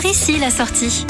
Par ici la sortie.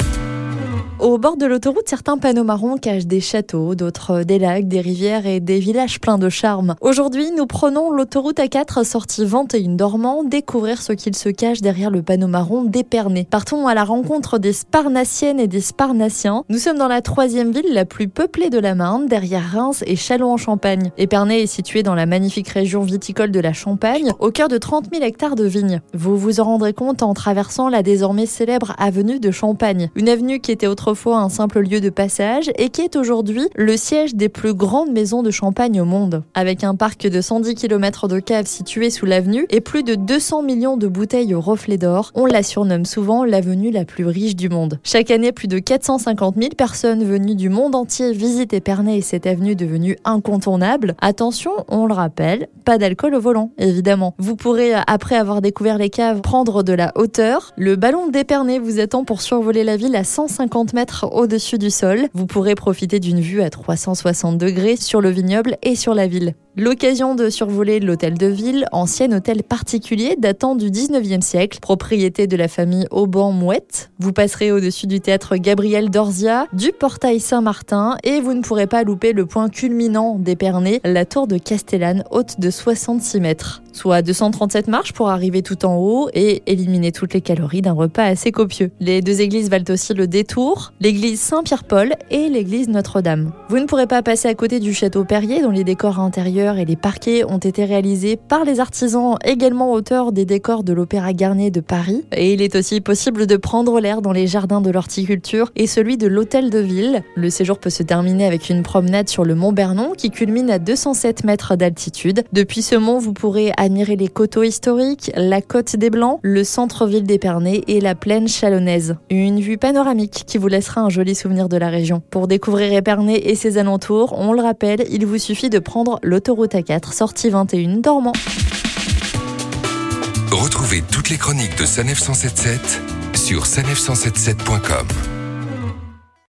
Au bord de l'autoroute, certains panneaux marrons cachent des châteaux, d'autres des lacs, des rivières et des villages pleins de charme. Aujourd'hui, nous prenons l'autoroute A4 sortie 21 dormant, découvrir ce qu'il se cache derrière le panneau marron d'Épernay. Partons à la rencontre des Sparnassiennes et des Sparnassiens. Nous sommes dans la troisième ville la plus peuplée de la Marne, derrière Reims et Châlons-en-Champagne. Épernay est situé dans la magnifique région viticole de la Champagne, au cœur de 30 000 hectares de vignes. Vous vous en rendrez compte en traversant la désormais célèbre avenue de Champagne, une avenue qui était autrefois autrefois un simple lieu de passage et qui est aujourd'hui le siège des plus grandes maisons de champagne au monde. Avec un parc de 110 km de caves situé sous l'avenue et plus de 200 millions de bouteilles au reflet d'or, on la surnomme souvent l'avenue la plus riche du monde. Chaque année, plus de 450 000 personnes venues du monde entier visitent Épernay et cette avenue devenue incontournable. Attention, on le rappelle, pas d'alcool au volant, évidemment. Vous pourrez, après avoir découvert les caves, prendre de la hauteur. Le ballon d'Épernay vous attend pour survoler la ville à 150 mètres au-dessus du sol. Vous pourrez profiter d'une vue à 360 degrés sur le vignoble et sur la ville. L'occasion de survoler l'hôtel de ville, ancien hôtel particulier datant du 19e siècle, propriété de la famille Auban-Mouette. Vous passerez au-dessus du théâtre Gabriel Dorzia, du portail Saint-Martin et vous ne pourrez pas louper le point culminant d'Épernay, la tour de Castellane, haute de 66 mètres. Soit 237 marches pour arriver tout en haut et éliminer toutes les calories d'un repas assez copieux. Les deux églises valent aussi le détour, l'église Saint-Pierre-Paul et l'église Notre-Dame. Vous ne pourrez pas passer à côté du château Perrier dont les décors intérieurs et les parquets ont été réalisés par les artisans également auteurs des décors de l'Opéra Garnier de Paris. Et il est aussi possible de prendre l'air dans les jardins de l'horticulture et celui de l'Hôtel de Ville. Le séjour peut se terminer avec une promenade sur le mont Bernon qui culmine à 207 mètres d'altitude. Depuis ce mont, vous pourrez admirer les coteaux historiques, la côte des Blancs, le centre-ville d'Épernay et la plaine chalonnaise. Une vue panoramique qui vous laissera un joli souvenir de la région. Pour découvrir Épernay et ses alentours, on le rappelle, il vous suffit de prendre l'autoroute Route A4, sortie 21, dormant. Retrouvez toutes les chroniques de Sanef 177 sur sanef177.com.